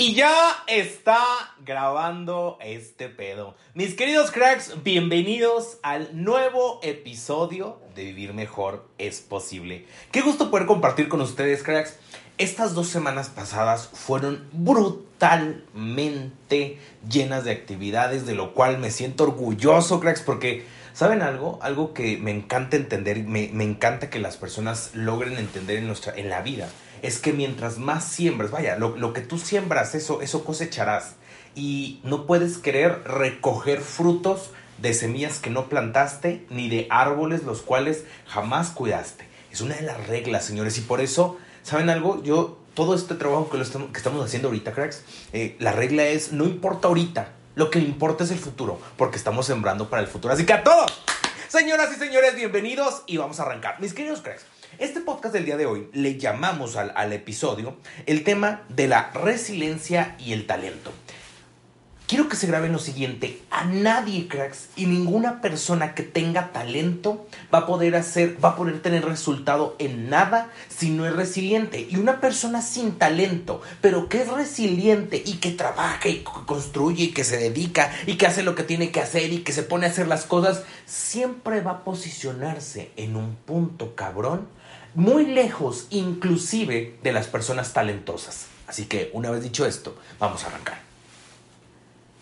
Y ya está grabando este pedo. Mis queridos cracks, bienvenidos al nuevo episodio de Vivir Mejor es Posible. Qué gusto poder compartir con ustedes, cracks. Estas dos semanas pasadas fueron brutalmente llenas de actividades, de lo cual me siento orgulloso, cracks, porque ¿saben algo? Algo que me encanta entender, me, me encanta que las personas logren entender en, nuestra, en la vida es que mientras más siembras, vaya, lo, que tú siembras, eso, eso cosecharás. Y no puedes querer recoger frutos de semillas que no plantaste, ni de árboles los cuales jamás cuidaste. Es una de las reglas, señores, y por eso, ¿saben algo? Yo, todo este trabajo que, lo estamos, que estamos haciendo ahorita, cracks, eh, la regla es, no importa ahorita, lo que importa es el futuro, porque estamos sembrando para el futuro. Así que a todos, señoras y señores, bienvenidos y vamos a arrancar. Mis queridos cracks, este podcast del día de hoy le llamamos al, episodio el tema de la resiliencia y el talento. Quiero que se grabe lo siguiente, a nadie, cracks, y ninguna persona que tenga talento va a poder hacer, va a poder tener resultado en nada si no es resiliente. Y una persona sin talento, pero que es resiliente y que trabaja y construye y que se dedica y que hace lo que tiene que hacer y que se pone a hacer las cosas, siempre va a posicionarse en un punto cabrón muy lejos inclusive de las personas talentosas. Así que una vez dicho esto, vamos a arrancar.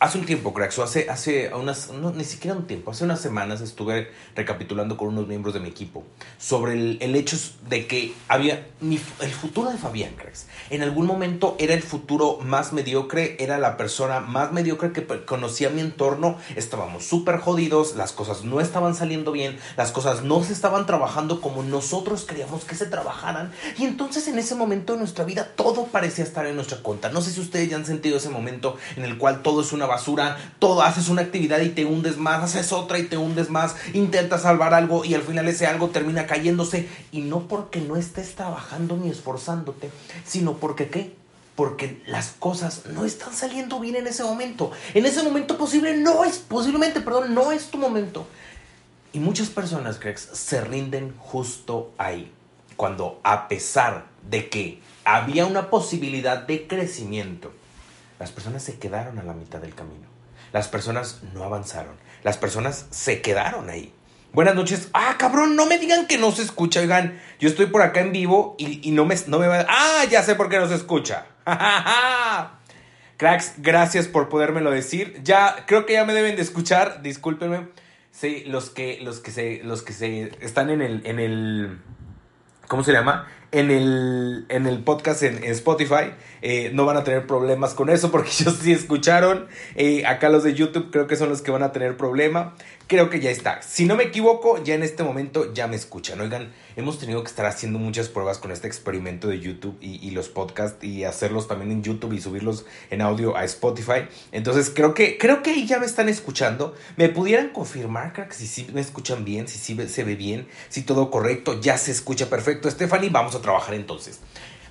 Hace un tiempo, cracks, hace, hace unas, no, ni siquiera un tiempo, hace unas semanas estuve recapitulando con unos miembros de mi equipo sobre el, hecho de que había el futuro de Fabián, cracks. En algún momento era el futuro más mediocre, era la persona más mediocre que conocía mi entorno, estábamos súper jodidos, las cosas no estaban saliendo bien, las cosas no se estaban trabajando como nosotros queríamos que se trabajaran, y entonces en ese momento de nuestra vida todo parecía estar en nuestra cuenta. No sé si ustedes ya han sentido ese momento en el cual todo es una basura, todo haces una actividad y te hundes más, haces otra y te hundes más, intentas salvar algo y al final ese algo termina cayéndose y no porque no estés trabajando ni esforzándote, sino porque qué? Porque las cosas no están saliendo bien en ese momento. En ese momento posible no es, posiblemente, perdón, no es tu momento. Y muchas personas, Grex, se rinden justo ahí. Cuando a pesar de que había una posibilidad de crecimiento, las personas se quedaron a la mitad del camino. Las personas no avanzaron. Las personas se quedaron ahí. Buenas noches. Ah, cabrón, no me digan que no se escucha. Oigan, yo estoy por acá en vivo y, no, me, no me va a... Ah, ya sé por qué no se escucha. Cracks, gracias por podérmelo decir. Ya, creo que ya me deben de escuchar. Discúlpenme. Sí, los que, los que se, los que se están en el, en el, ¿cómo se llama? En el, en el podcast en, Spotify. Eh, no van a tener problemas con eso porque ellos sí escucharon. Eh, acá los de YouTube creo que son los que van a tener problema creo que ya está. Si no me equivoco, ya en este momento ya me escuchan. Oigan, hemos tenido que estar haciendo muchas pruebas con este experimento de YouTube y, los podcasts y hacerlos también en YouTube y subirlos en audio a Spotify. Entonces creo que, creo que ahí ya me están escuchando. ¿Me pudieran confirmar, que si sí me escuchan bien, si sí se ve bien, si todo correcto, ya se escucha perfecto? Stephanie, vamos a trabajar entonces.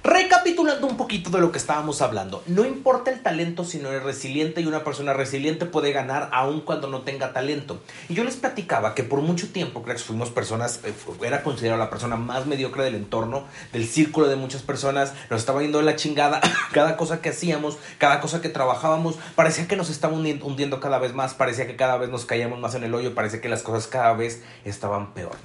Recapitulando un poquito de lo que estábamos hablando, no importa el talento si no eres resiliente y una persona resiliente puede ganar aun cuando no tenga talento. Y yo les platicaba que por mucho tiempo, creo que fuimos personas, eh, era considerado la persona más mediocre del entorno, del círculo de muchas personas, nos estaba yendo de la chingada, cada cosa que hacíamos, cada cosa que trabajábamos, parecía que nos estaba hundiendo cada vez más, parecía que cada vez nos caíamos más en el hoyo, parecía que las cosas cada vez estaban peor.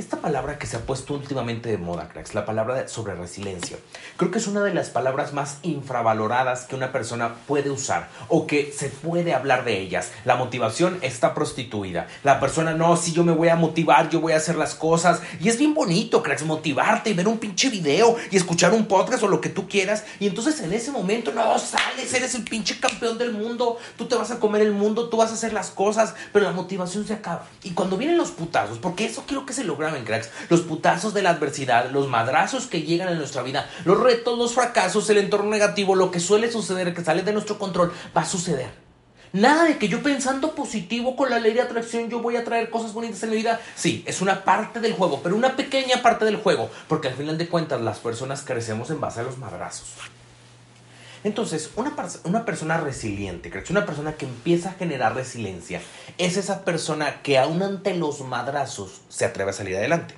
Esta palabra que se ha puesto últimamente de moda, cracks, la palabra sobre resiliencia, creo que es una de las palabras más infravaloradas que una persona puede usar o que se puede hablar de ellas. La motivación está prostituida. La persona, no, si yo me voy a motivar, yo voy a hacer las cosas. Y es bien bonito, cracks, motivarte y ver un pinche video y escuchar un podcast o lo que tú quieras. Y entonces en ese momento, no, sales, eres el pinche campeón del mundo, tú te vas a comer el mundo, tú vas a hacer las cosas, pero la motivación se acaba. Y cuando vienen los putazos, porque eso quiero que se logra cracks. Los putazos de la adversidad, los madrazos que llegan en nuestra vida, los retos, los fracasos, el entorno negativo, lo que suele suceder, que sale de nuestro control, va a suceder. Nada de que yo pensando positivo con la ley de atracción yo voy a traer cosas bonitas en mi vida. Sí, es una parte del juego, pero una pequeña parte del juego, porque al final de cuentas las personas crecemos en base a los madrazos. Entonces, una, una persona resiliente, una persona que empieza a generar resiliencia, es esa persona que aún ante los madrazos se atreve a salir adelante.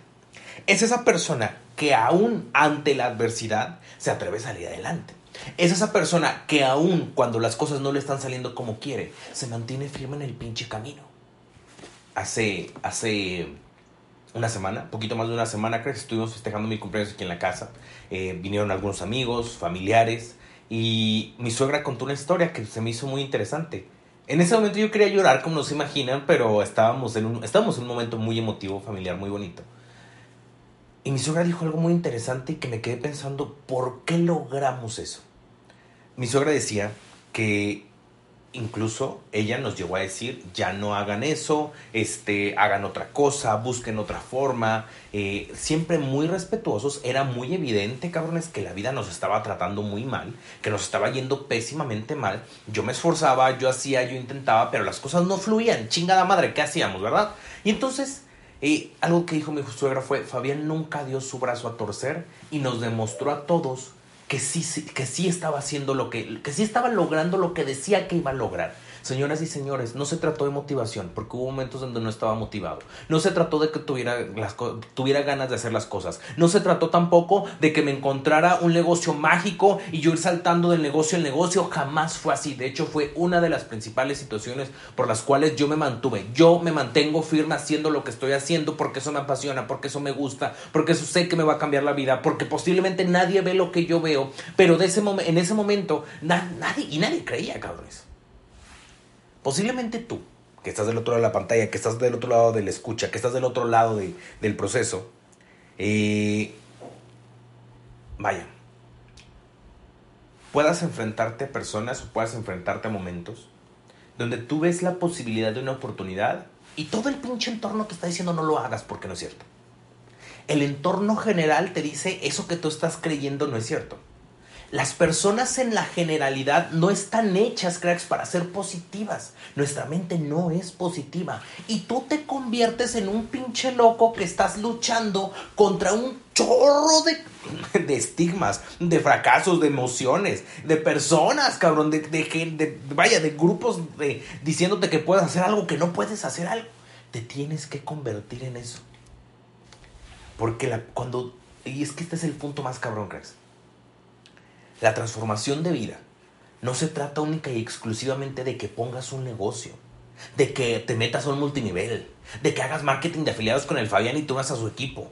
Es esa persona que aún ante la adversidad se atreve a salir adelante. Es esa persona que aún cuando las cosas no le están saliendo como quiere, se mantiene firme en el pinche camino. Hace, hace una semana, poquito más de una semana, creo estuvimos festejando mi cumpleaños aquí en la casa. Eh, vinieron algunos amigos, familiares, y mi suegra contó una historia que se me hizo muy interesante. En ese momento yo quería llorar, como no se imaginan, pero estábamos en un, estábamos en un momento muy emotivo, familiar, muy bonito. Y mi suegra dijo algo muy interesante y que me quedé pensando, ¿por qué logramos eso? Mi suegra decía que incluso ella nos llegó a decir, ya no hagan eso, este, hagan otra cosa, busquen otra forma, eh, siempre muy respetuosos, era muy evidente, cabrones, que la vida nos estaba tratando muy mal, que nos estaba yendo pésimamente mal, yo me esforzaba, yo hacía, yo intentaba, pero las cosas no fluían, chingada madre, ¿qué hacíamos, verdad? Y entonces, eh, algo que dijo mi suegra fue, Fabián nunca dio su brazo a torcer y nos demostró a todos que sí, que sí estaba haciendo lo que, que sí estaba logrando lo que decía que iba a lograr. Señoras y señores, no se trató de motivación, porque hubo momentos donde no estaba motivado. No se trató de que tuviera, las, tuviera ganas de hacer las cosas. No se trató tampoco de que me encontrara un negocio mágico y yo ir saltando del negocio al negocio. Jamás fue así. De hecho, fue una de las principales situaciones por las cuales yo me mantuve. Yo me mantengo firme haciendo lo que estoy haciendo porque eso me apasiona, porque eso me gusta, porque eso sé que me va a cambiar la vida, porque posiblemente nadie ve lo que yo veo, pero en ese momento nadie, y nadie creía, cabrones. Posiblemente tú, que estás del otro lado de la pantalla, que estás del otro lado de la escucha, que estás del otro lado del proceso, eh, vaya, puedas enfrentarte a personas o puedas enfrentarte a momentos donde tú ves la posibilidad de una oportunidad y todo el pinche entorno te está diciendo no lo hagas porque no es cierto. El entorno general te dice eso que tú estás creyendo no es cierto. Las personas en la generalidad no están hechas, cracks, para ser positivas. Nuestra mente no es positiva. Y tú te conviertes en un pinche loco que estás luchando contra un chorro de, de estigmas, de fracasos, de emociones, de personas, cabrón, de, de, vaya, de grupos de, diciéndote que puedes hacer algo que no puedes hacer algo. Te tienes que convertir en eso. Porque la, cuando... Y es que este es el punto más cabrón, cracks la transformación de vida no se trata única y exclusivamente de que pongas un negocio, de que te metas a un multinivel, de que hagas marketing de afiliados con el Fabián y tú vas a su equipo.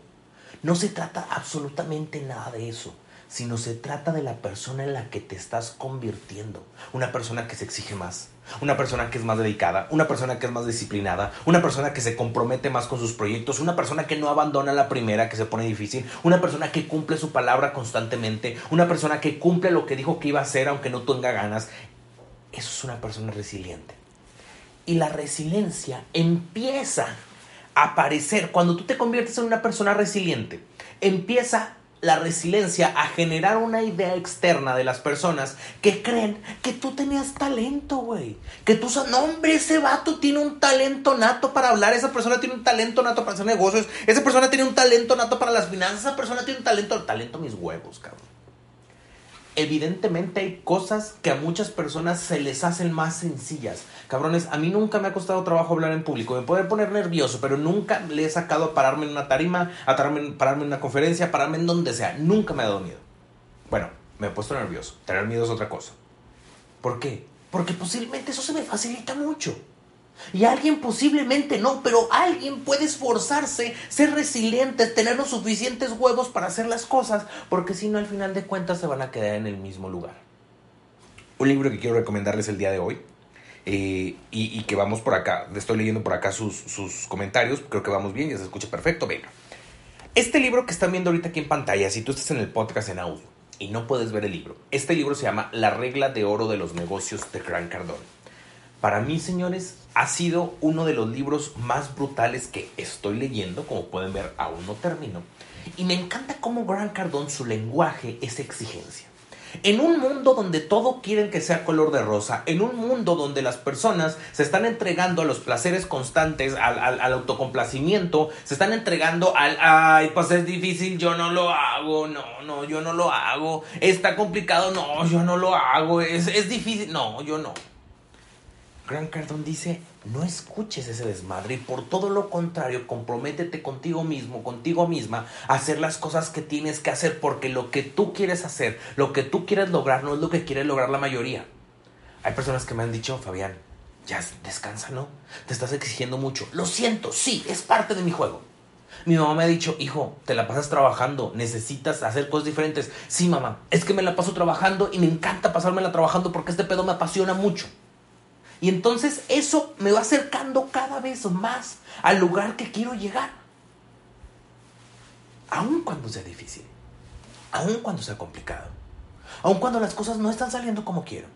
No se trata absolutamente nada de eso sino se trata de la persona en la que te estás convirtiendo. Una persona que se exige más, una persona que es más dedicada, una persona que es más disciplinada, una persona que se compromete más con sus proyectos, una persona que no abandona la primera que se pone difícil, una persona que cumple su palabra constantemente, una persona que cumple lo que dijo que iba a hacer aunque no tenga ganas. Eso es una persona resiliente. Y la resiliencia empieza a aparecer cuando tú te conviertes en una persona resiliente. Empieza la resiliencia a generar una idea externa de las personas que creen que tú tenías talento, güey. Que tú, no, hombre, ese vato tiene un talento nato para hablar, esa persona tiene un talento nato para hacer negocios, esa persona tiene un talento nato para las finanzas, esa persona tiene un talento, talento mis huevos, cabrón evidentemente hay cosas que a muchas personas se les hacen más sencillas. Cabrones, a mí nunca me ha costado trabajo hablar en público. Me puede poner nervioso, pero nunca le he sacado a pararme en una tarima, a pararme, pararme en una conferencia, pararme en donde sea. Nunca me ha dado miedo. Bueno, me he puesto nervioso. Tener miedo es otra cosa. ¿Por qué? Porque posiblemente eso se me facilita mucho. Y alguien posiblemente no, pero alguien puede esforzarse, ser resiliente, tener los suficientes huevos para hacer las cosas, porque si no al final de cuentas se van a quedar en el mismo lugar. Un libro que quiero recomendarles el día de hoy, eh, y, que vamos por acá, estoy leyendo por acá sus, comentarios, creo que vamos bien, ya se escucha perfecto, venga. Este libro que están viendo ahorita aquí en pantalla, si tú estás en el podcast en audio y no puedes ver el libro, este libro se llama La regla de oro de los negocios de Gran Cardone. Para mí, señores, ha sido uno de los libros más brutales que estoy leyendo, como pueden ver, aún no termino. Y me encanta cómo Grant Cardone, su lenguaje es exigencia. En un mundo donde todo quieren que sea color de rosa, en un mundo donde las personas se están entregando a los placeres constantes, al, autocomplacimiento, se están entregando al, ay, pues es difícil, yo no lo hago, no, no, yo no lo hago, está complicado, no, yo no lo hago, es, es difícil, no, yo no. Grant Cardone dice, no escuches ese desmadre y por todo lo contrario, comprométete contigo mismo, contigo misma, a hacer las cosas que tienes que hacer porque lo que tú quieres hacer, lo que tú quieres lograr no es lo que quiere lograr la mayoría. Hay personas que me han dicho, Fabián, ya descansa, ¿no? Te estás exigiendo mucho. Lo siento, sí, es parte de mi juego. Mi mamá me ha dicho, hijo, te la pasas trabajando, necesitas hacer cosas diferentes. Sí, mamá, es que me la paso trabajando y me encanta pasármela trabajando porque este pedo me apasiona mucho. Y entonces eso me va acercando cada vez más al lugar que quiero llegar. Aun cuando sea difícil, aun cuando sea complicado, aun cuando las cosas no están saliendo como quiero.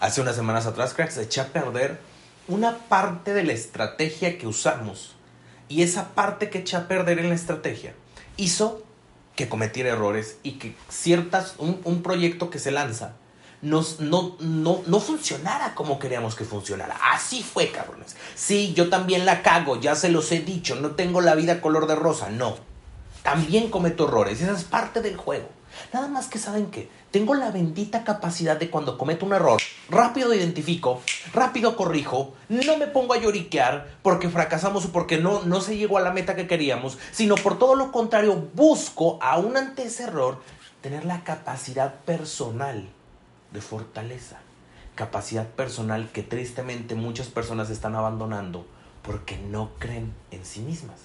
Hace unas semanas atrás, cracks, eché a perder una parte de la estrategia que usamos. Y esa parte que eché a perder en la estrategia hizo que cometiera errores y que ciertas, un, un proyecto que se lanza nos, no, no, no funcionara como queríamos que funcionara. Así fue, cabrones. Sí, yo también la cago, ya se los he dicho, no tengo la vida color de rosa, no. También cometo errores, esa es parte del juego. Nada más que saben que tengo la bendita capacidad de cuando cometo un error, rápido identifico, rápido corrijo, no me pongo a lloriquear porque fracasamos o porque no, no se llegó a la meta que queríamos, sino por todo lo contrario, busco, aún ante ese error, tener la capacidad personal de fortaleza, capacidad personal que tristemente muchas personas están abandonando porque no creen en sí mismas.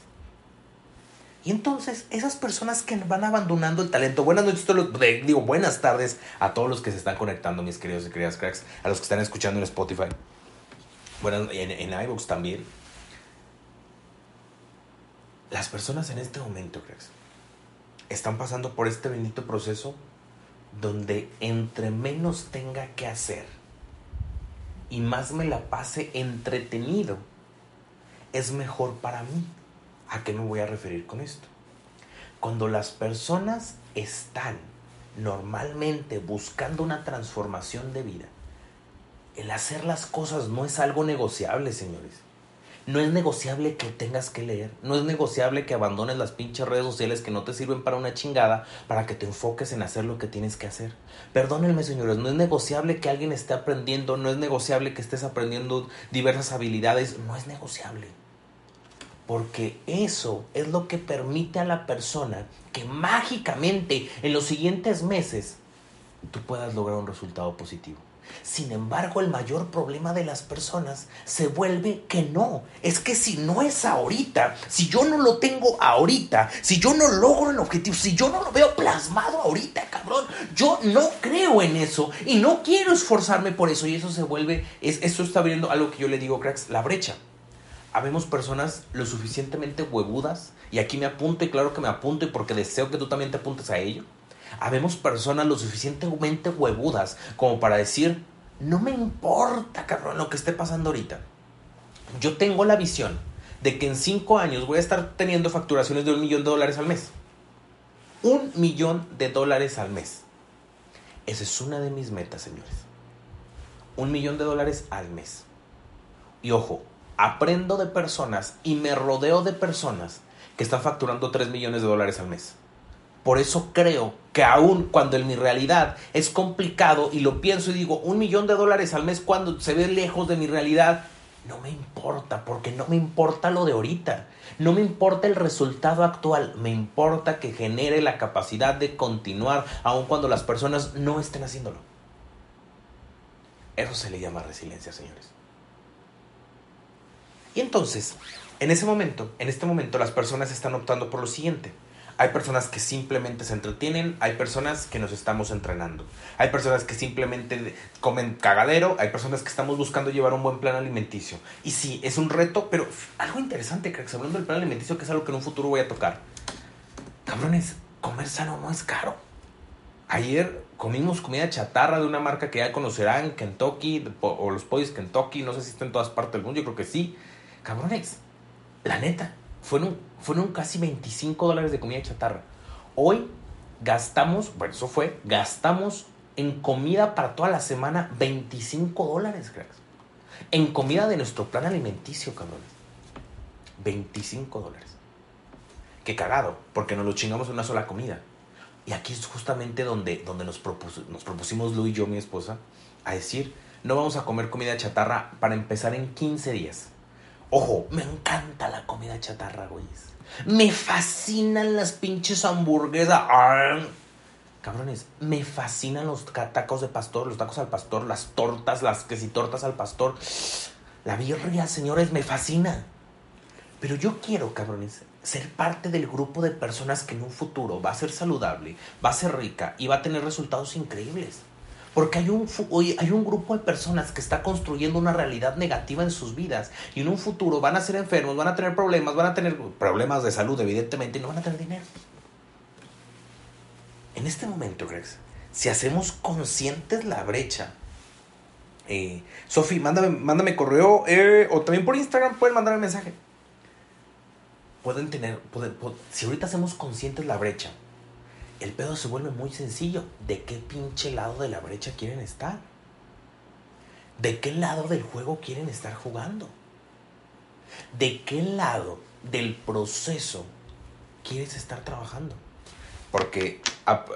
Y entonces, esas personas que van abandonando el talento, buenas noches, digo buenas tardes a todos los que se están conectando, mis queridos y queridas cracks, a los que están escuchando en Spotify, bueno, en, en iVoox también. Las personas en este momento, cracks, están pasando por este bendito proceso donde entre menos tenga que hacer y más me la pase entretenido, es mejor para mí. ¿A qué me voy a referir con esto? Cuando las personas están normalmente buscando una transformación de vida, el hacer las cosas no es algo negociable, señores. No es negociable que tengas que leer. No es negociable que abandones las pinches redes sociales que no te sirven para una chingada para que te enfoques en hacer lo que tienes que hacer. Perdónenme, señores, no es negociable que alguien esté aprendiendo, no es negociable que estés aprendiendo diversas habilidades, no es negociable. Porque eso es lo que permite a la persona que mágicamente en los siguientes meses tú puedas lograr un resultado positivo. Sin embargo, el mayor problema de las personas se vuelve que no. Es que si no es ahorita, si yo no lo tengo ahorita, si yo no logro el objetivo, si yo no lo veo plasmado ahorita, cabrón, yo no creo en eso y no quiero esforzarme por eso. Y eso se vuelve, es, eso está abriendo algo que yo le digo, cracks, la brecha. Habemos personas lo suficientemente huevudas, y aquí me apunto y claro que me apunto y porque deseo que tú también te apuntes a ello habemos personas lo suficientemente huevudas como para decir, no me importa, cabrón, lo que esté pasando ahorita. Yo tengo la visión de que en cinco años voy a estar teniendo facturaciones de un millón de dólares al mes. Un millón de dólares al mes. Esa es una de mis metas, señores. Un millón de dólares al mes. Y ojo, aprendo de personas y me rodeo de personas que están facturando 3 millones de dólares al mes. Por eso creo que aún cuando en mi realidad es complicado y lo pienso y digo, un millón de dólares al mes cuando se ve lejos de mi realidad, no me importa, porque no me importa lo de ahorita, no me importa el resultado actual, me importa que genere la capacidad de continuar aun cuando las personas no estén haciéndolo. Eso se le llama resiliencia, señores. Y entonces, en ese momento, en este momento, las personas están optando por lo siguiente hay personas que simplemente se entretienen, hay personas que nos estamos entrenando, hay personas que simplemente comen cagadero, hay personas que estamos buscando llevar un buen plan alimenticio. Y sí, es un reto, pero algo interesante, cracks, hablando del plan alimenticio, que es algo que en un futuro voy a tocar. Cabrones, comer sano no es caro. Ayer comimos comida chatarra de una marca que ya conocerán, Kentucky, o los pollos Kentucky, no sé si está en todas partes del mundo, yo creo que sí. Cabrones, la neta, fueron, fueron casi 25 dólares de comida chatarra. Hoy gastamos, bueno, eso fue, gastamos en comida para toda la semana 25 dólares, cracks. En comida de nuestro plan alimenticio, cabrones. 25 dólares. Qué cagado, porque nos lo chingamos en una sola comida. Y aquí es justamente donde, donde nos, nos propusimos Lu y yo, mi esposa, a decir, no vamos a comer comida chatarra para empezar en 15 días. Ojo, me encanta la comida chatarra, güey. Me fascinan las pinches hamburguesas. Cabrones, me fascinan los tacos de pastor, los tacos al pastor, las tortas, las quesitortas al pastor. La birria, señores, me fascina. Pero yo quiero, cabrones, ser parte del grupo de personas que en un futuro va a ser saludable, va a ser rica y va a tener resultados increíbles. Porque hay un, hay un grupo de personas que está construyendo una realidad negativa en sus vidas y en un futuro van a ser enfermos, van a tener problemas, van a tener problemas de salud evidentemente y no van a tener dinero. En este momento, Grex, si hacemos conscientes la brecha, eh, Sofi, mándame, mándame correo eh, o también por Instagram pueden mandarme mensaje. Pueden tener, si ahorita hacemos conscientes la brecha, el pedo se vuelve muy sencillo. ¿De qué pinche lado de la brecha quieren estar? ¿De qué lado del juego quieren estar jugando? ¿De qué lado del proceso quieres estar trabajando? Porque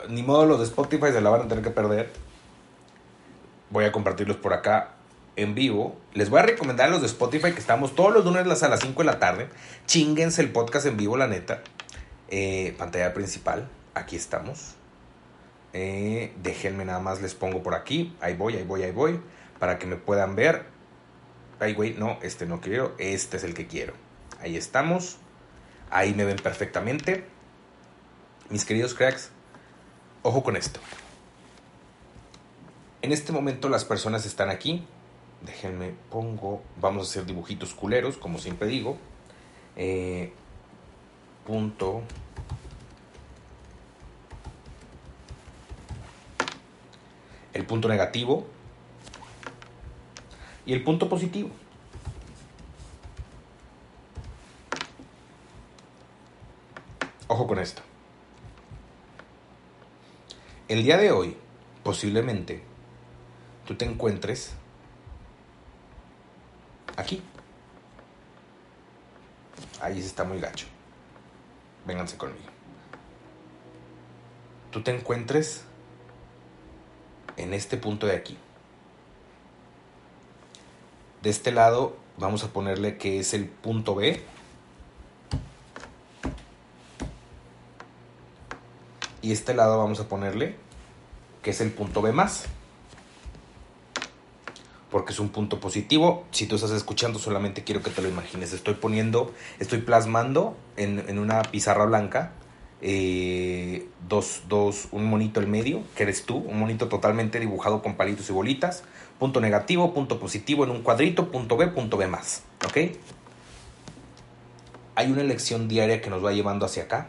ni modo los de Spotify se la van a tener que perder. Voy a compartirlos por acá en vivo. Les voy a recomendar a los de Spotify que estamos todos los lunes a las 5 de la tarde. Chinguense el podcast en vivo, la neta. Eh, pantalla principal aquí estamos. Eh, déjenme nada más, les pongo por aquí. Ahí voy, ahí voy, ahí voy. Para que me puedan ver. Ay, güey, no, este no quiero. Este es el que quiero. Ahí estamos. Ahí me ven perfectamente. Mis queridos cracks, ojo con esto. En este momento las personas están aquí. Déjenme, pongo. Vamos a hacer dibujitos culeros, como siempre digo. Eh, punto el punto negativo y el punto positivo. Ojo con esto. El día de hoy, posiblemente, tú te encuentres aquí. Ahí se está muy gacho. Vénganse conmigo. Tú te encuentres en este punto de aquí. De este lado vamos a ponerle que es el punto B. Y este lado vamos a ponerle que es el punto B más. Porque es un punto positivo. Si tú estás escuchando, solamente quiero que te lo imagines. Estoy poniendo, estoy plasmando en, en una pizarra blanca eh, dos, dos, un monito el medio, que eres tú, un monito totalmente dibujado con palitos y bolitas, punto negativo, punto positivo en un cuadrito, punto B, punto B más, ¿ok? Hay una elección diaria que nos va llevando hacia acá,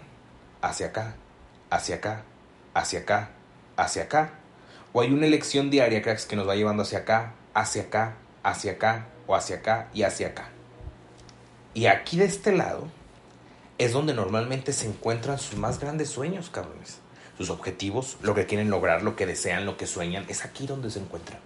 hacia acá, hacia acá, hacia acá, hacia acá, o hay una elección diaria, que nos va llevando hacia acá, hacia acá, hacia acá, o hacia acá y hacia acá. Y aquí de este lado es donde normalmente se encuentran sus más grandes sueños, cabrones. Sus objetivos, lo que quieren lograr, lo que desean, lo que sueñan, es aquí donde se encuentran.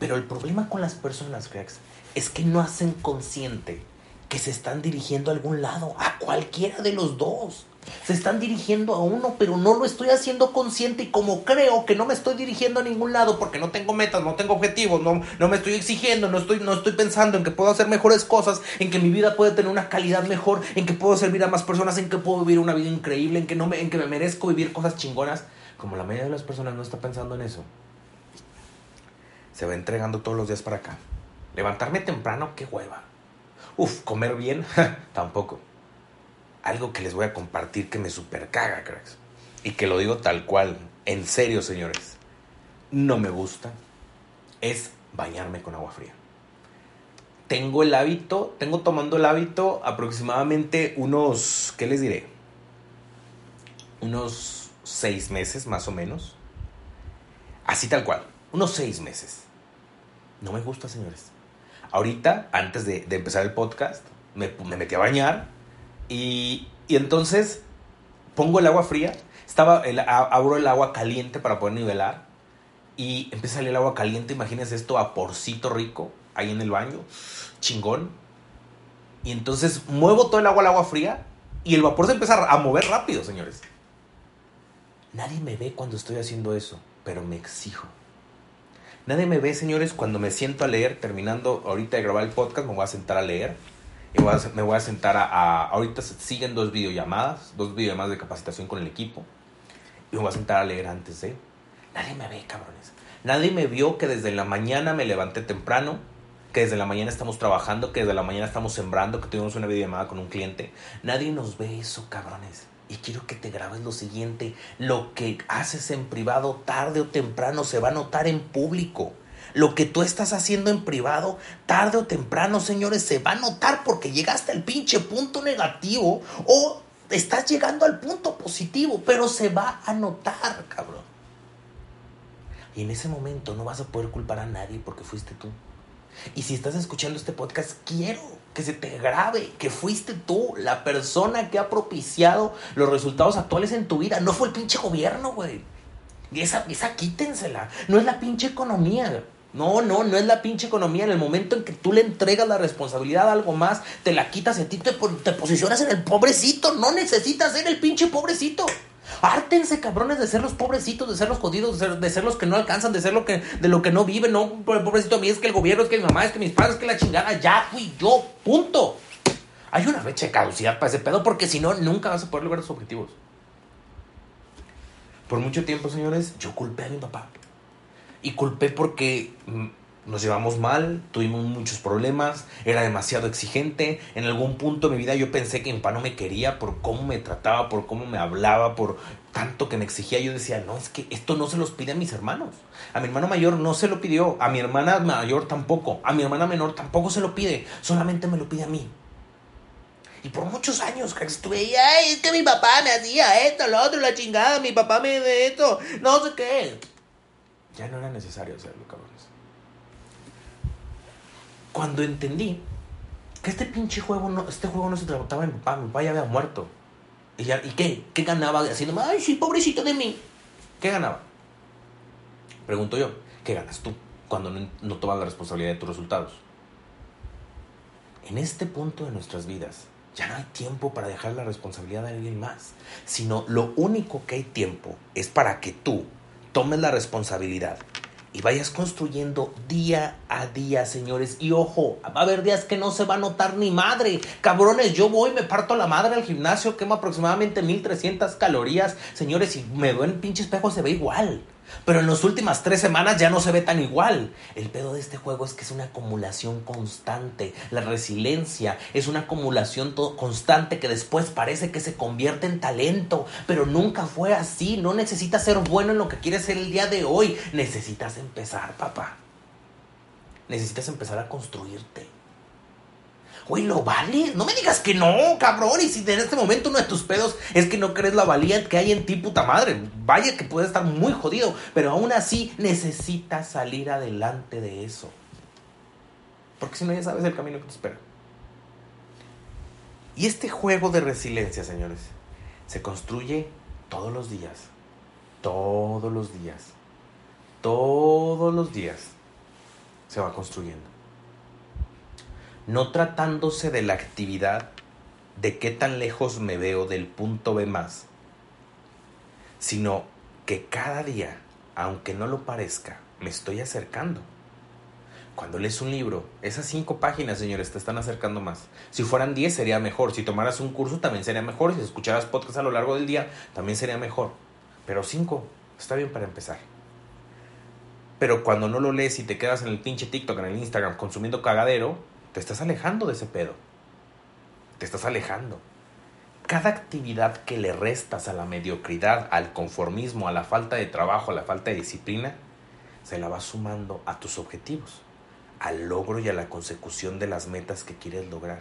Pero el problema con las personas, cracks, es que no hacen consciente que se están dirigiendo a algún lado, a cualquiera de los dos se están dirigiendo a uno, pero no lo estoy haciendo consciente y como creo que no me estoy dirigiendo a ningún lado porque no tengo metas, no tengo objetivos, no, no me estoy exigiendo, no estoy, no estoy pensando en que puedo hacer mejores cosas, en que mi vida puede tener una calidad mejor, en que puedo servir a más personas, en que puedo vivir una vida increíble, en que, no me, en que me merezco vivir cosas chingonas. Como la mayoría de las personas no está pensando en eso, se va entregando todos los días para acá. Levantarme temprano, qué hueva. Uf, comer bien, tampoco algo que les voy a compartir que me super caga, cracks. Y que lo digo tal cual, en serio, señores. No me gusta. Es bañarme con agua fría. Tengo el hábito, tengo tomando el hábito aproximadamente unos, ¿qué les diré? Unos seis meses más o menos. Así tal cual, unos seis meses. No me gusta, señores. Ahorita, antes de, empezar el podcast, me, me metí a bañar y, entonces pongo el agua fría, estaba el, abro el agua caliente para poder nivelar y empieza a salir el agua caliente, imagínense esto vaporcito rico ahí en el baño, chingón. Y entonces muevo todo el agua al agua fría y el vapor se empieza a mover rápido, señores. Nadie me ve cuando estoy haciendo eso, pero me exijo. Nadie me ve, señores, cuando me siento a leer, terminando ahorita de grabar el podcast, me voy a sentar a leer. Y me voy a sentar a, a, Ahorita siguen dos videollamadas, dos videollamadas de capacitación con el equipo. Y me voy a sentar a leer antes de... Nadie me ve, cabrones. Nadie me vio que desde la mañana me levanté temprano, que desde la mañana estamos trabajando, que desde la mañana estamos sembrando, que tuvimos una videollamada con un cliente. Nadie nos ve eso, cabrones. Y quiero que te grabes lo siguiente, lo que haces en privado tarde o temprano se va a notar en público. Lo que tú estás haciendo en privado, tarde o temprano, señores, se va a notar porque llegaste al pinche punto negativo o estás llegando al punto positivo, pero se va a notar, cabrón. Y en ese momento no vas a poder culpar a nadie porque fuiste tú. Y si estás escuchando este podcast, quiero que se te grabe que fuiste tú la persona que ha propiciado los resultados actuales en tu vida. No fue el pinche gobierno, güey. Y esa, esa quítensela. No es la pinche economía. No, no, no es la pinche economía. En el momento en que tú le entregas la responsabilidad a algo más, te la quitas a ti te, te posicionas en el pobrecito. No necesitas ser el pinche pobrecito. Ártense, cabrones, de ser los pobrecitos, de ser los jodidos, de ser, los que no alcanzan, de ser lo que, de lo que no viven. No, pobrecito a mí es que el gobierno, es que mi mamá, es que mis padres, es que la chingada. Ya fui yo, punto. Hay una fecha de caducidad para ese pedo porque si no, nunca vas a poder lograr tus objetivos. Por mucho tiempo, señores, yo culpé a mi papá. Y culpé porque mm, nos llevamos mal, tuvimos muchos problemas, era demasiado exigente. En algún punto de mi vida yo pensé que mi papá no me quería por cómo me trataba, por cómo me hablaba, por tanto que me exigía. Yo decía, no, es que esto no se los pide a mis hermanos. A mi hermano mayor no se lo pidió, a mi hermana mayor tampoco, a mi hermana menor tampoco se lo pide, solamente me lo pide a mí. Y por muchos años que estuve ahí, ay, es que mi papá me hacía esto, lo otro, la chingada, mi papá me de esto, no sé qué. Ya no era necesario hacerlo, cabrones cuando entendí que este pinche juego no, este juego no se trataba de mi papá, mi papá ya había muerto. ¿Y, ya, ¿y qué? ¿Qué ganaba haciendo? Ay, sí, pobrecito de mí. ¿Qué ganaba? Pregunto yo, ¿qué ganas tú cuando no, no tomas la responsabilidad de tus resultados? En este punto de nuestras vidas, ya no hay tiempo para dejar la responsabilidad de alguien más, sino lo único que hay tiempo es para que tú tomes la responsabilidad y vayas construyendo día a día, señores. Y ojo, va a haber días que no se va a notar ni madre. Cabrones, yo voy, me parto la madre al gimnasio, quemo aproximadamente 1300 calorías. Señores, y me veo en pinche espejo, se ve igual. Pero en las últimas tres semanas ya no se ve tan igual. El pedo de este juego es que es una acumulación constante. La resiliencia es una acumulación constante que después parece que se convierte en talento. Pero nunca fue así. No necesitas ser bueno en lo que quieres ser el día de hoy. Necesitas empezar, papá. Necesitas empezar a construirte. Güey, ¿lo vale? No me digas que no, cabrón. Y si en este momento uno de tus pedos es que no crees la valía que hay en ti, puta madre. Vaya que puede estar muy jodido. Pero aún así necesitas salir adelante de eso. Porque si no, ya sabes el camino que te espera. Y este juego de resiliencia, señores, se construye todos los días. Todos los días. Todos los días se va construyendo no tratándose de la actividad de qué tan lejos me veo del punto B más, sino que cada día, aunque no lo parezca, me estoy acercando. Cuando lees un libro, esas cinco páginas, señores, te están acercando más. Si fueran diez, sería mejor. Si tomaras un curso, también sería mejor. Si escucharas podcast a lo largo del día, también sería mejor. Pero cinco, está bien para empezar. Pero cuando no lo lees y te quedas en el pinche TikTok, en el Instagram, consumiendo cagadero, te estás alejando de ese pedo. Te estás alejando. Cada actividad que le restas a la mediocridad, al conformismo, a la falta de trabajo, a la falta de disciplina, se la va sumando a tus objetivos, al logro y a la consecución de las metas que quieres lograr.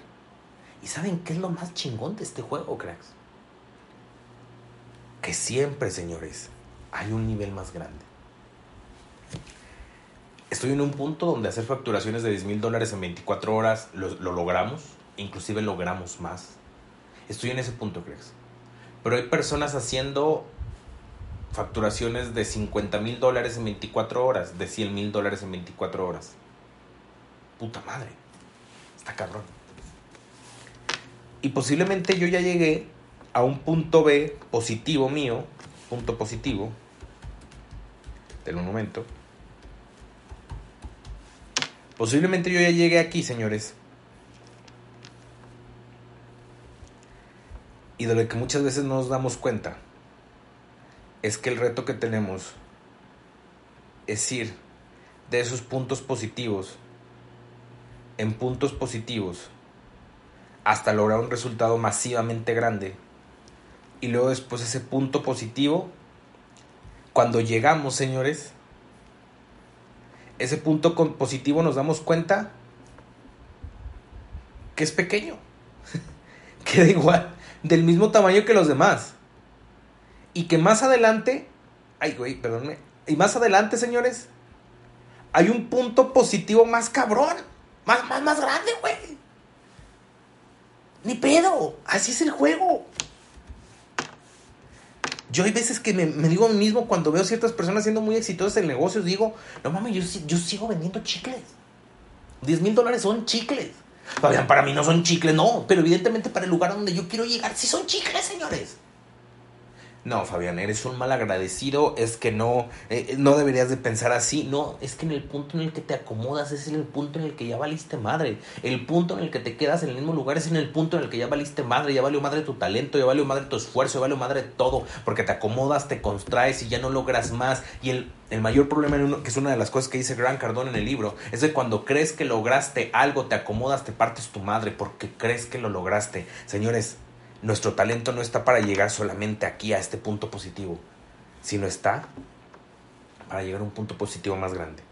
¿Y saben qué es lo más chingón de este juego, cracks? Que siempre, señores, hay un nivel más grande estoy en un punto donde hacer facturaciones de 10 mil dólares en 24 horas lo, logramos, inclusive logramos más. Estoy en ese punto, ¿crees? Pero hay personas haciendo facturaciones de 50 mil dólares en 24 horas, de 100 mil dólares en 24 horas. Puta madre, está cabrón. Y posiblemente yo ya llegué a un punto B positivo mío, punto positivo, del un momento, Posiblemente yo ya llegué aquí, señores. Y de lo que muchas veces no nos damos cuenta es que el reto que tenemos es ir de esos puntos positivos en puntos positivos hasta lograr un resultado masivamente grande. Y luego después ese punto positivo, cuando llegamos, señores, ese punto positivo nos damos cuenta que es pequeño, que da igual, del mismo tamaño que los demás. Y que más adelante, ay güey, perdónme, y más adelante, señores, hay un punto positivo más cabrón, más, más, más grande, güey. Ni pedo, así es el juego. Yo hay veces que me, digo a mí mismo cuando veo ciertas personas siendo muy exitosas en negocios, digo, no mames, yo, yo sigo vendiendo chicles. 10 mil dólares son chicles. Para mí no son chicles, no, pero evidentemente para el lugar donde yo quiero llegar sí son chicles, señores. No, Fabián, eres un mal agradecido, es que no, eh, no deberías de pensar así. No, es que en el punto en el que te acomodas es en el punto en el que ya valiste madre. El punto en el que te quedas en el mismo lugar es en el punto en el que ya valiste madre, ya valió madre tu talento, ya valió madre tu esfuerzo, ya valió madre todo, porque te acomodas, te contraes y ya no logras más. Y el, el mayor problema, en uno, que es una de las cosas que dice Gran Cardón en el libro, es de cuando crees que lograste algo, te acomodas, te partes tu madre porque crees que lo lograste. Señores, nuestro talento no está para llegar solamente aquí a este punto positivo, sino está para llegar a un punto positivo más grande.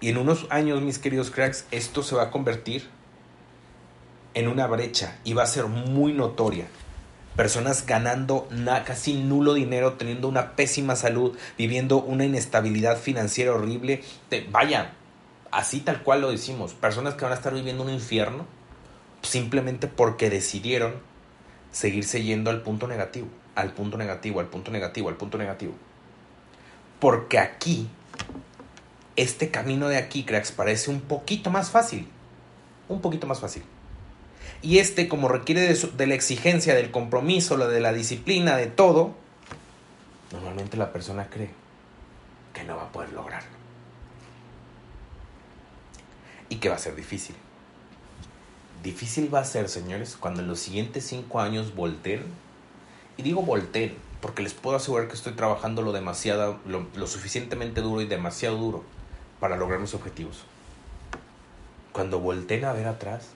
Y en unos años, mis queridos cracks, esto se va a convertir en una brecha y va a ser muy notoria. Personas ganando casi nulo dinero, teniendo una pésima salud, viviendo una inestabilidad financiera horrible. vaya, así tal cual lo decimos. Personas que van a estar viviendo un infierno simplemente porque decidieron seguirse yendo al punto negativo, al punto negativo, al punto negativo, al punto negativo. Porque aquí, este camino de aquí, cracks, parece un poquito más fácil. Un poquito más fácil. Y este, como requiere de, la exigencia, del compromiso, de la disciplina, de todo, normalmente la persona cree que no va a poder lograrlo. Y que va a ser difícil. Difícil va a ser, señores, cuando en los siguientes cinco años volteen. Y digo volteen, porque les puedo asegurar que estoy trabajando lo demasiado, lo, suficientemente duro y demasiado duro para lograr mis objetivos. Cuando volteen a ver atrás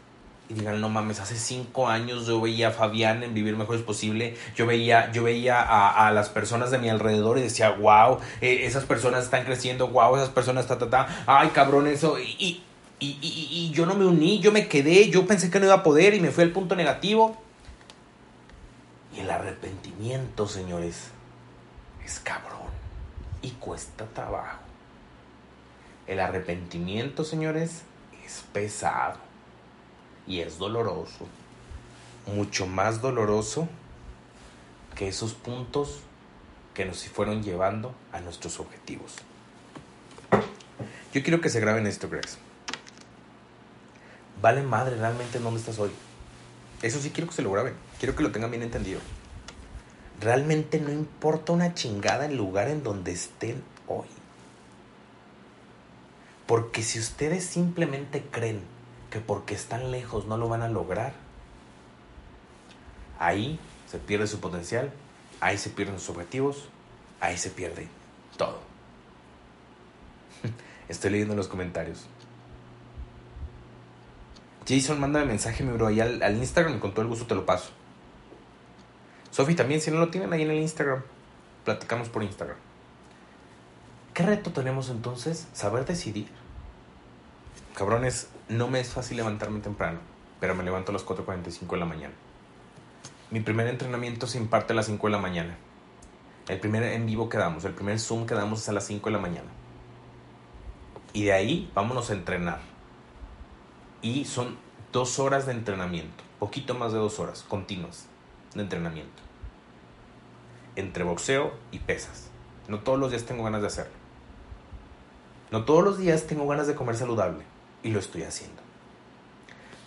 y digan, no mames, hace cinco años yo veía a Fabián en Vivir Mejor es Posible, yo veía, yo veía a, las personas de mi alrededor y decía, wow, eh, esas personas están creciendo, wow, esas personas, ta, ta, ta, ay cabrón, eso, y, yo no me uní, yo me quedé, yo pensé que no iba a poder y me fui al punto negativo. Y el arrepentimiento, señores, es cabrón y cuesta trabajo. El arrepentimiento, señores, es pesado y es doloroso. Mucho más doloroso que esos puntos que nos fueron llevando a nuestros objetivos. Yo quiero que se graben esto, Grace vale madre realmente en dónde estás hoy. Eso sí quiero que se lo graben, quiero que lo tengan bien entendido. Realmente no importa una chingada el lugar en donde estén hoy. Porque si ustedes simplemente creen que porque están lejos no lo van a lograr, ahí se pierde su potencial, ahí se pierden sus objetivos, ahí se pierde todo. Estoy leyendo los comentarios. Jason, mándame mensaje, mi bro, ahí al, al Instagram, con todo el gusto te lo paso. Sofi también, si no lo tienen ahí en el Instagram, platicamos por Instagram. ¿Qué reto tenemos entonces? Saber decidir. Cabrones, no me es fácil levantarme temprano, pero me levanto a las 4.45 de la mañana. Mi primer entrenamiento se imparte a las 5 de la mañana. El primer en vivo que damos, el primer Zoom que damos es a las 5 de la mañana. Y de ahí vámonos a entrenar y son dos horas de entrenamiento, poquito más de dos horas continuas de entrenamiento. Entre boxeo y pesas. No todos los días tengo ganas de hacerlo. No todos los días tengo ganas de comer saludable y lo estoy haciendo.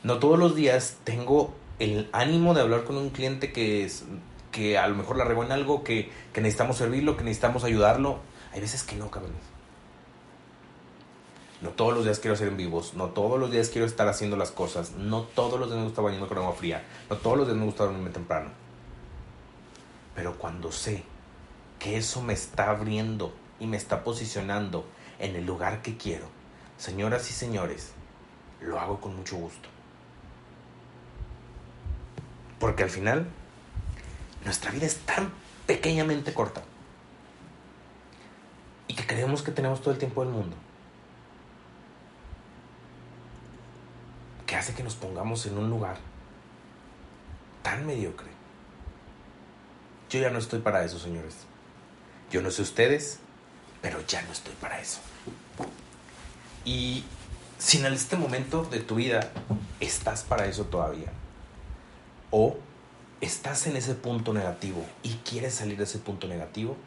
No todos los días tengo el ánimo de hablar con un cliente que, es, que a lo mejor la regó en algo, que, que necesitamos servirlo, que necesitamos ayudarlo. Hay veces que no, cabrones. No todos los días quiero hacer en vivos, no todos los días quiero estar haciendo las cosas, no todos los días me gusta bañarme con agua fría, no todos los días me gusta dormirme temprano. Pero cuando sé que eso me está abriendo y me está posicionando en el lugar que quiero, señoras y señores, lo hago con mucho gusto. Porque al final, nuestra vida es tan pequeñamente corta y que creemos que tenemos todo el tiempo del mundo. Que hace que nos pongamos en un lugar tan mediocre. Yo ya no estoy para eso, señores. Yo no sé ustedes, pero ya no estoy para eso. Y si en este momento de tu vida estás para eso todavía, o estás en ese punto negativo y quieres salir de ese punto negativo,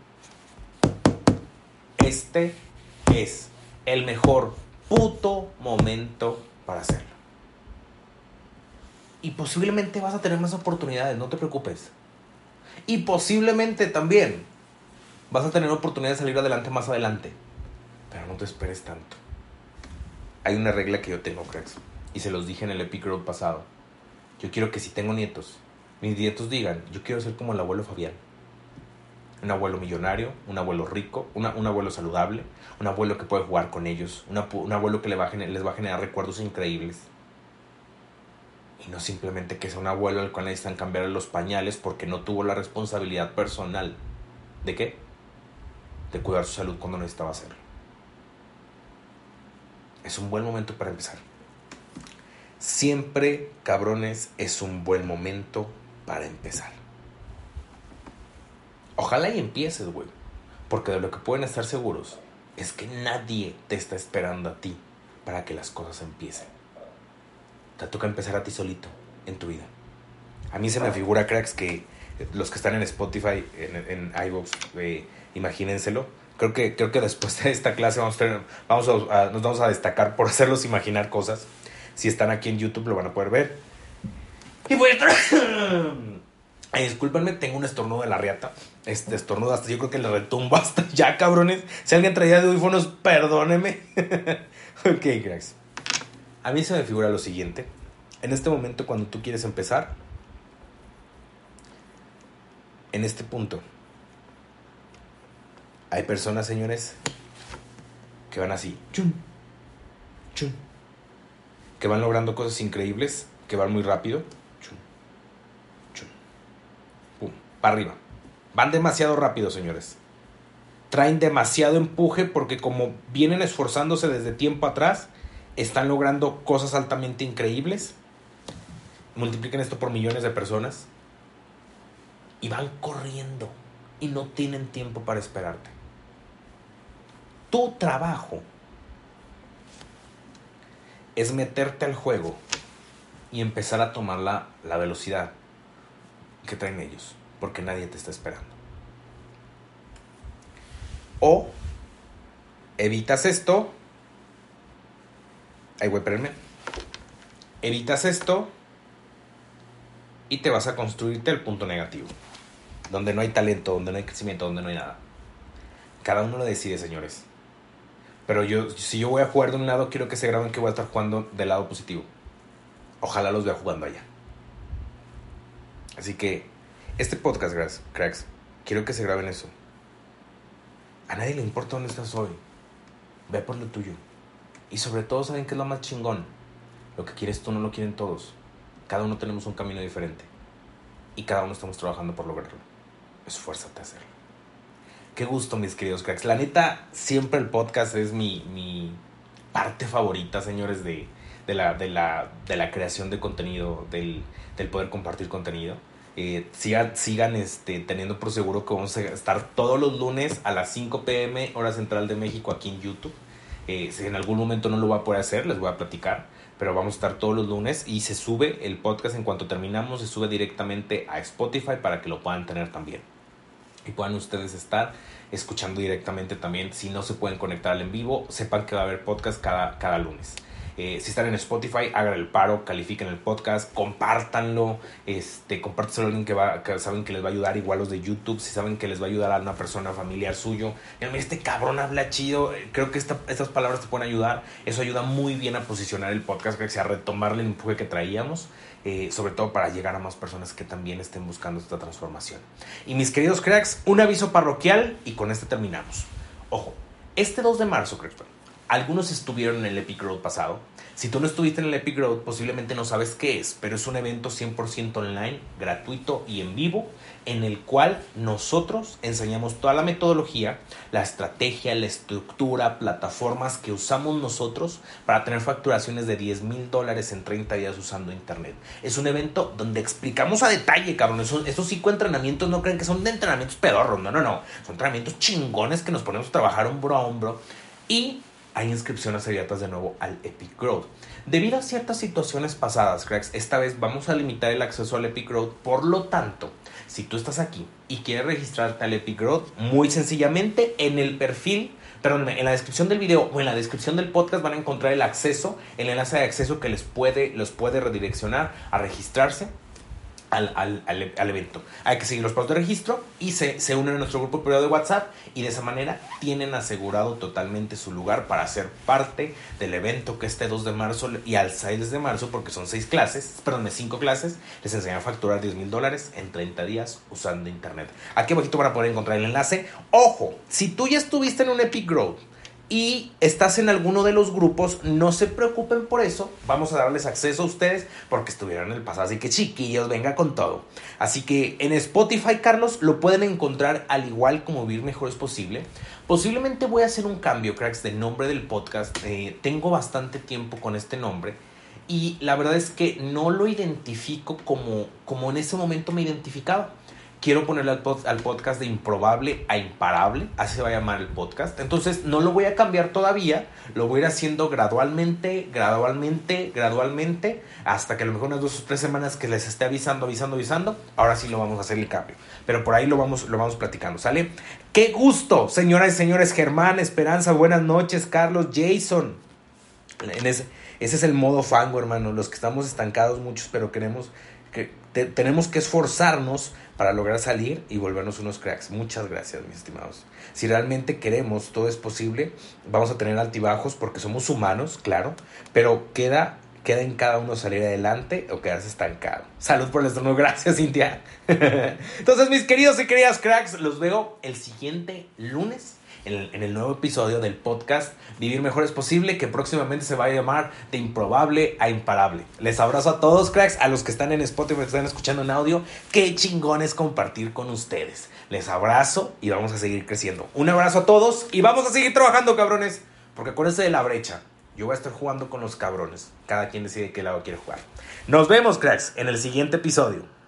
este es el mejor puto momento para hacerlo. Y posiblemente vas a tener más oportunidades, no te preocupes. Y posiblemente también vas a tener oportunidad de salir adelante más adelante. Pero no te esperes tanto. Hay una regla que yo tengo, cracks. Y se los dije en el Epic Road pasado. Yo quiero que si tengo nietos, mis nietos digan, yo quiero ser como el abuelo Fabián. Un abuelo millonario, un abuelo rico, un abuelo saludable, un abuelo que puede jugar con ellos, un abuelo que les va a generar recuerdos increíbles. Y no simplemente que sea un abuelo al cual necesitan cambiar los pañales porque no tuvo la responsabilidad personal. ¿De qué? De cuidar su salud cuando necesitaba hacerlo. Es un buen momento para empezar. Siempre, cabrones, es un buen momento para empezar. Ojalá y empieces, güey. Porque de lo que pueden estar seguros es que nadie te está esperando a ti para que las cosas empiecen. Te toca empezar a ti solito en tu vida. A mí se me figura, cracks, que los que están en Spotify, en, en iVoox, eh, imagínenselo. Creo que, creo que después de esta clase vamos a, vamos a, nos vamos a destacar por hacerlos imaginar cosas. Si están aquí en YouTube lo van a poder ver. Y voy a estar... Ay, discúlpenme, tengo un estornudo de la riata. Este estornudo hasta yo creo que le retumbo hasta ya, cabrones. Si alguien traía de audífonos, perdóneme. ok, cracks. A mí se me figura lo siguiente. En este momento, cuando tú quieres empezar, en este punto, hay personas, señores, que van así, chun, chun, que van logrando cosas increíbles, que van muy rápido, chun, chun, pum, para arriba. Van demasiado rápido, señores. Traen demasiado empuje porque como vienen esforzándose desde tiempo atrás, están logrando cosas altamente increíbles. Multipliquen esto por millones de personas. Y van corriendo. Y no tienen tiempo para esperarte. Tu trabajo es meterte al juego y empezar a tomar la, la velocidad que traen ellos. Porque nadie te está esperando. O evitas esto Ay, güey, espérenme. Evitas esto y te vas a construirte el punto negativo. Donde no hay talento, donde no hay crecimiento, donde no hay nada. Cada uno lo decide, señores. Pero yo, si yo voy a jugar de un lado, quiero que se graben que voy a estar jugando del lado positivo. Ojalá los vea jugando allá. Así que, este podcast, cracks, quiero que se graben eso. A nadie le importa dónde estás hoy. Ve por lo tuyo. Y sobre todo, ¿saben qué es lo más chingón? Lo que quieres tú no lo quieren todos. Cada uno tenemos un camino diferente. Y cada uno estamos trabajando por lograrlo. Esfuérzate a hacerlo. Qué gusto, mis queridos cracks. La neta, siempre el podcast es mi, mi parte favorita, señores, de, de, la, de, la, de la creación de contenido, del, del poder compartir contenido. Eh, sigan, sigan este, teniendo por seguro que vamos a estar todos los lunes a las 5 pm, hora central de México, aquí en YouTube. Si en algún momento no lo va a poder hacer, les voy a platicar. Pero vamos a estar todos los lunes y se sube el podcast en cuanto terminamos, se sube directamente a Spotify para que lo puedan tener también. Y puedan ustedes estar escuchando directamente también. Si no se pueden conectar al en vivo, sepan que va a haber podcast cada, cada lunes. Eh, si están en Spotify, hagan el paro, califiquen el podcast, compártanlo, este, compárteselo a alguien que, saben que les va a ayudar, igual los de YouTube, si saben que les va a ayudar a una persona familiar suyo. Este cabrón habla chido, creo que estas palabras te pueden ayudar, eso ayuda muy bien a posicionar el podcast, que a retomar el empuje que traíamos. Eh, sobre todo para llegar a más personas que también estén buscando esta transformación. Y mis queridos cracks, un aviso parroquial y con este terminamos. Ojo, este 2 de marzo, cracks, algunos estuvieron en el Epic Road pasado. Si tú no estuviste en el Epic Road, posiblemente no sabes qué es, pero es un evento 100% online, gratuito y en vivo, en el cual nosotros enseñamos toda la metodología, la estrategia, la estructura, plataformas que usamos nosotros para tener facturaciones de 10 mil dólares en 30 días usando Internet. Es un evento donde explicamos a detalle, cabrón. Estos cinco entrenamientos no creen que son de entrenamientos pedorros, no, no, no. Son entrenamientos chingones que nos ponemos a trabajar hombro a hombro. Y hay inscripciones abiertas de nuevo al Epic Growth. Debido a ciertas situaciones pasadas, cracks, esta vez vamos a limitar el acceso al Epic Growth. Por lo tanto, si tú estás aquí y quieres registrarte al Epic Growth, muy sencillamente en el perfil, perdón, en la descripción del video o en la descripción del podcast van a encontrar el acceso, el enlace de acceso que les puede, los puede redireccionar a registrarse al, al, al, evento. Hay que seguir los pasos de registro y se, se unen a nuestro grupo privado de WhatsApp y de esa manera tienen asegurado totalmente su lugar para ser parte del evento que este 2 de marzo y al 6 de marzo, porque son 6 clases, perdón, 5 clases, les enseñan a facturar 10 mil dólares en 30 días usando internet. Aquí abajito van a poder encontrar el enlace. Ojo, si tú ya estuviste en un Epic Growth y estás en alguno de los grupos, no se preocupen por eso. Vamos a darles acceso a ustedes porque estuvieron en el pasado. Así que chiquillos, venga con todo. Así que en Spotify, Carlos, lo pueden encontrar al igual como Vivir Mejor es Posible. Posiblemente voy a hacer un cambio, cracks, del nombre del podcast. Eh, tengo bastante tiempo con este nombre. Y la verdad es que no lo identifico como, como en ese momento me identificaba quiero ponerle al, podcast de improbable a imparable, así se va a llamar el podcast. Entonces no lo voy a cambiar todavía, lo voy a ir haciendo gradualmente, gradualmente, gradualmente, hasta que a lo mejor unas dos o tres semanas que les esté avisando, avisando, avisando, ahora sí lo vamos a hacer el cambio. Pero por ahí lo vamos, lo vamos platicando, ¿sale? ¡Qué gusto, señoras y señores! Germán, Esperanza, buenas noches, Carlos, Jason. Ese, ese es el modo fango, hermano. Los que estamos estancados muchos, pero queremos que tenemos que esforzarnos para lograr salir y volvernos unos cracks. Muchas gracias, mis estimados. Si realmente queremos, todo es posible. Vamos a tener altibajos porque somos humanos, claro, pero queda queda en cada uno salir adelante o quedarse estancado. Salud por el estómago, gracias Cintia. Entonces, mis queridos y queridas cracks, los veo el siguiente lunes en el, nuevo episodio del podcast Vivir Mejor es Posible, que próximamente se va a llamar De Improbable a Imparable. Les abrazo a todos, cracks, a los que están en Spotify, que están escuchando en audio. Qué chingón es compartir con ustedes. Les abrazo y vamos a seguir creciendo. Un abrazo a todos y vamos a seguir trabajando, cabrones. Porque acuérdense de la brecha. Yo voy a estar jugando con los cabrones. Cada quien decide qué lado quiere jugar. Nos vemos, cracks, en el siguiente episodio.